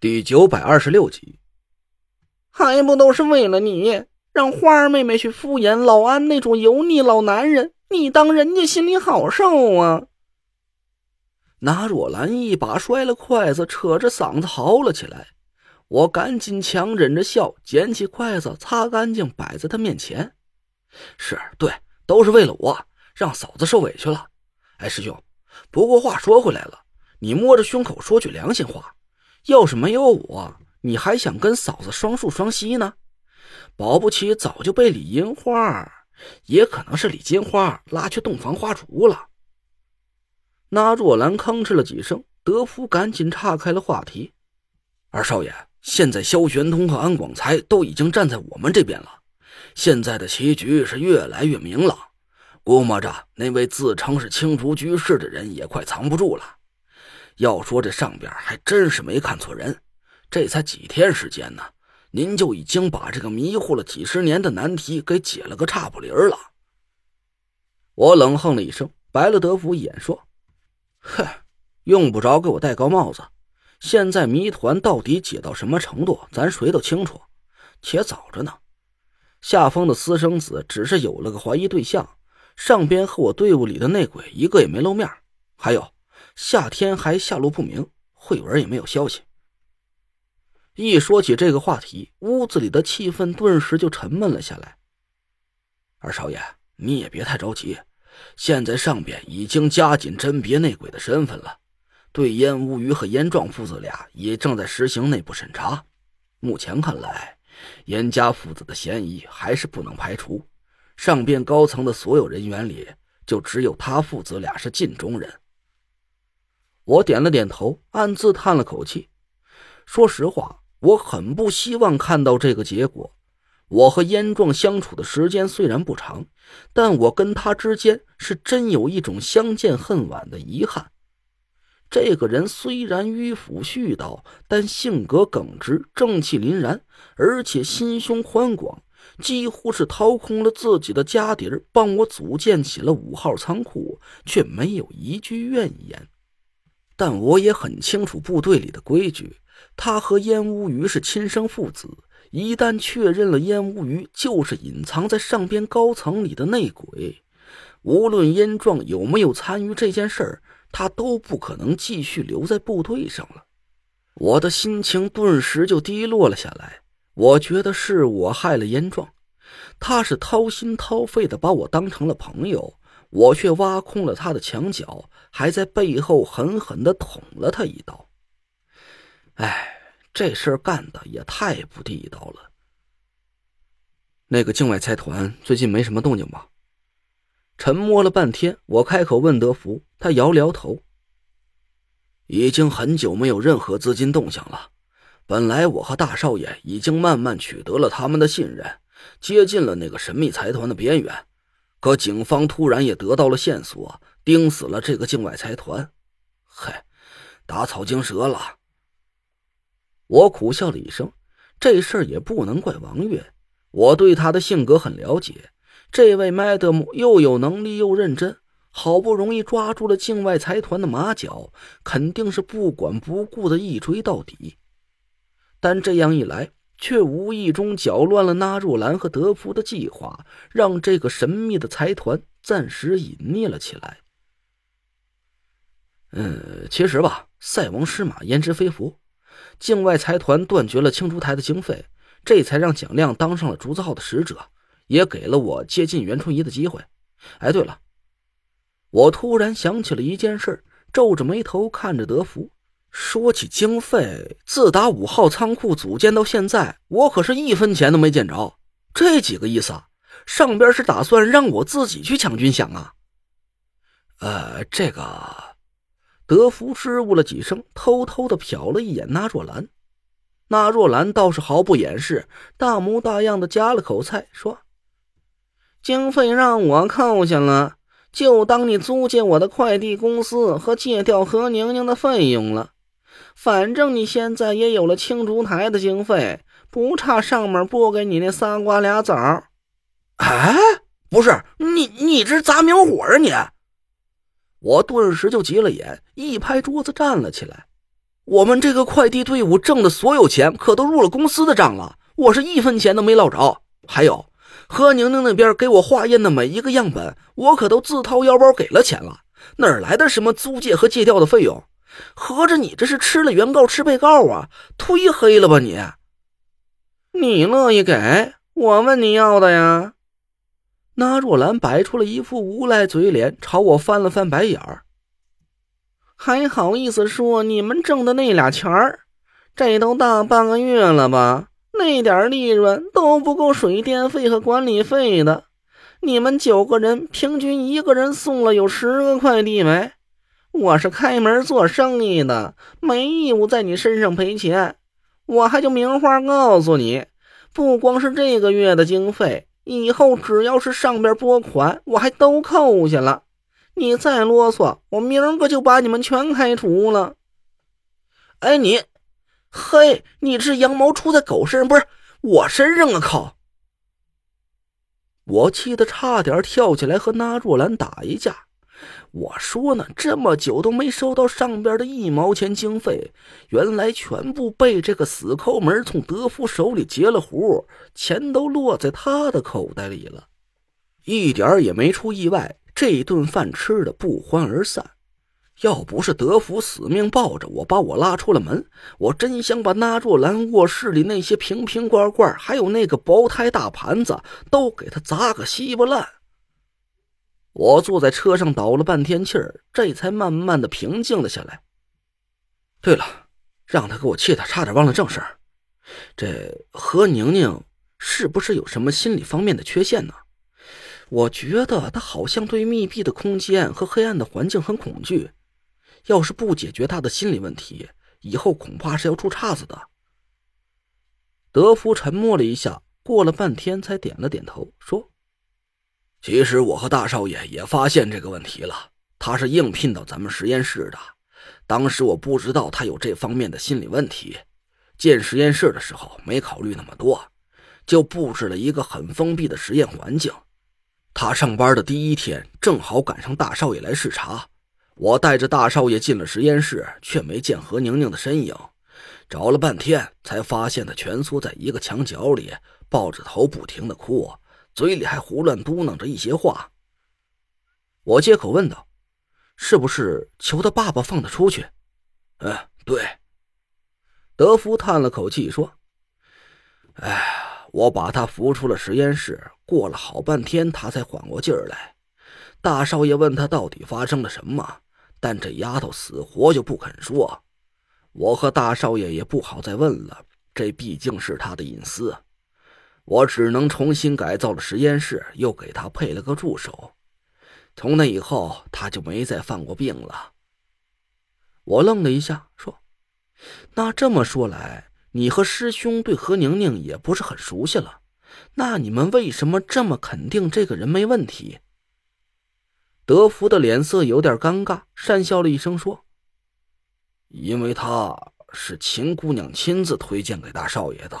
第九百二十六集，还不都是为了你，让花儿妹妹去敷衍老安那种油腻老男人？你当人家心里好受啊？拿若兰一把摔了筷子，扯着嗓子嚎了起来。我赶紧强忍着笑，捡起筷子，擦干净，摆在他面前。是对，都是为了我，让嫂子受委屈了。哎，师兄，不过话说回来了，你摸着胸口说句良心话。要是没有我，你还想跟嫂子双宿双栖呢？保不齐早就被李银花，也可能是李金花拉去洞房花烛了。那若兰吭哧了几声，德福赶紧岔开了话题：“二少爷，现在萧玄通和安广才都已经站在我们这边了，现在的棋局是越来越明朗，估摸着那位自称是青竹居士的人也快藏不住了。”要说这上边还真是没看错人，这才几天时间呢，您就已经把这个迷糊了几十年的难题给解了个差不离了。我冷哼了一声，白了德福一眼，说：“哼，用不着给我戴高帽子。现在谜团到底解到什么程度，咱谁都清楚，且早着呢。下风的私生子只是有了个怀疑对象，上边和我队伍里的内鬼一个也没露面，还有。”夏天还下落不明，慧文也没有消息。一说起这个话题，屋子里的气氛顿时就沉闷了下来。二少爷，你也别太着急，现在上边已经加紧甄别内鬼的身份了，对燕无鱼和燕壮父子俩也正在实行内部审查。目前看来，燕家父子的嫌疑还是不能排除。上边高层的所有人员里，就只有他父子俩是晋中人。我点了点头，暗自叹了口气。说实话，我很不希望看到这个结果。我和燕壮相处的时间虽然不长，但我跟他之间是真有一种相见恨晚的遗憾。这个人虽然迂腐絮叨，但性格耿直，正气凛然，而且心胸宽广，几乎是掏空了自己的家底儿，帮我组建起了五号仓库，却没有一句怨言。但我也很清楚部队里的规矩，他和燕乌鱼是亲生父子。一旦确认了燕乌鱼就是隐藏在上边高层里的内鬼，无论燕壮有没有参与这件事儿，他都不可能继续留在部队上了。我的心情顿时就低落了下来。我觉得是我害了燕壮，他是掏心掏肺的把我当成了朋友。我却挖空了他的墙角，还在背后狠狠的捅了他一刀。哎，这事儿干的也太不地道了。那个境外财团最近没什么动静吧？沉默了半天，我开口问德福，他摇了摇头。已经很久没有任何资金动向了。本来我和大少爷已经慢慢取得了他们的信任，接近了那个神秘财团的边缘。可警方突然也得到了线索，盯死了这个境外财团。嗨，打草惊蛇了。我苦笑了一声，这事儿也不能怪王月，我对他的性格很了解。这位 Madam 又有能力又认真，好不容易抓住了境外财团的马脚，肯定是不管不顾的一追到底。但这样一来，却无意中搅乱了纳若兰和德福的计划，让这个神秘的财团暂时隐匿了起来。嗯，其实吧，塞翁失马焉知非福，境外财团断绝了青竹台的经费，这才让蒋亮当上了竹子号的使者，也给了我接近袁春怡的机会。哎，对了，我突然想起了一件事，皱着眉头看着德福。说起经费，自打五号仓库组建到现在，我可是一分钱都没见着。这几个意思啊，上边是打算让我自己去抢军饷啊？呃，这个，德福支吾了几声，偷偷的瞟了一眼那若兰。那若兰倒是毫不掩饰，大模大样的夹了口菜，说：“经费让我扣下了，就当你租借我的快递公司和借调何宁宁的费用了。”反正你现在也有了青竹台的经费，不差上面拨给你那仨瓜俩枣。哎，不是你，你这砸明火啊你！我顿时就急了眼，一拍桌子站了起来。我们这个快递队伍挣的所有钱可都入了公司的账了，我是一分钱都没捞着。还有何宁宁那边给我化验的每一个样本，我可都自掏腰包给了钱了，哪来的什么租借和借调的费用？合着你这是吃了原告吃被告啊？忒黑了吧你！你乐意给我问你要的呀？那若兰摆出了一副无赖嘴脸，朝我翻了翻白眼儿。还好意思说你们挣的那俩钱儿？这都大半个月了吧？那点利润都不够水电费和管理费的。你们九个人平均一个人送了有十个快递没？我是开门做生意的，没义务在你身上赔钱。我还就明话告诉你，不光是这个月的经费，以后只要是上边拨款，我还都扣下了。你再啰嗦，我明儿个就把你们全开除了。哎，你，嘿，你这羊毛出在狗身上，不是我身上啊！靠！我气得差点跳起来和那若兰打一架。我说呢，这么久都没收到上边的一毛钱经费，原来全部被这个死抠门从德福手里截了胡，钱都落在他的口袋里了，一点也没出意外。这顿饭吃的不欢而散，要不是德福死命抱着我把我拉出了门，我真想把那若兰卧室里那些瓶瓶罐罐，还有那个薄胎大盘子都给他砸个稀巴烂。我坐在车上倒了半天气儿，这才慢慢的平静了下来。对了，让他给我气的差点忘了正事儿，这何宁宁是不是有什么心理方面的缺陷呢？我觉得他好像对密闭的空间和黑暗的环境很恐惧，要是不解决他的心理问题，以后恐怕是要出岔子的。德福沉默了一下，过了半天才点了点头，说：“其实我和大少爷也发现这个问题了。他是应聘到咱们实验室的，当时我不知道他有这方面的心理问题，建实验室的时候没考虑那么多，就布置了一个很封闭的实验环境。”他上班的第一天正好赶上大少爷来视察，我带着大少爷进了实验室，却没见何宁宁的身影，找了半天才发现她蜷缩在一个墙角里，抱着头不停的哭，嘴里还胡乱嘟囔着一些话。我接口问道：“是不是求他爸爸放他出去？”“嗯，对。”德福叹了口气说：“哎。”我把他扶出了实验室，过了好半天，他才缓过劲儿来。大少爷问他到底发生了什么，但这丫头死活就不肯说。我和大少爷也不好再问了，这毕竟是他的隐私。我只能重新改造了实验室，又给他配了个助手。从那以后，他就没再犯过病了。我愣了一下，说：“那这么说来……”你和师兄对何宁宁也不是很熟悉了，那你们为什么这么肯定这个人没问题？德福的脸色有点尴尬，讪笑了一声说：“因为他是秦姑娘亲自推荐给大少爷的。”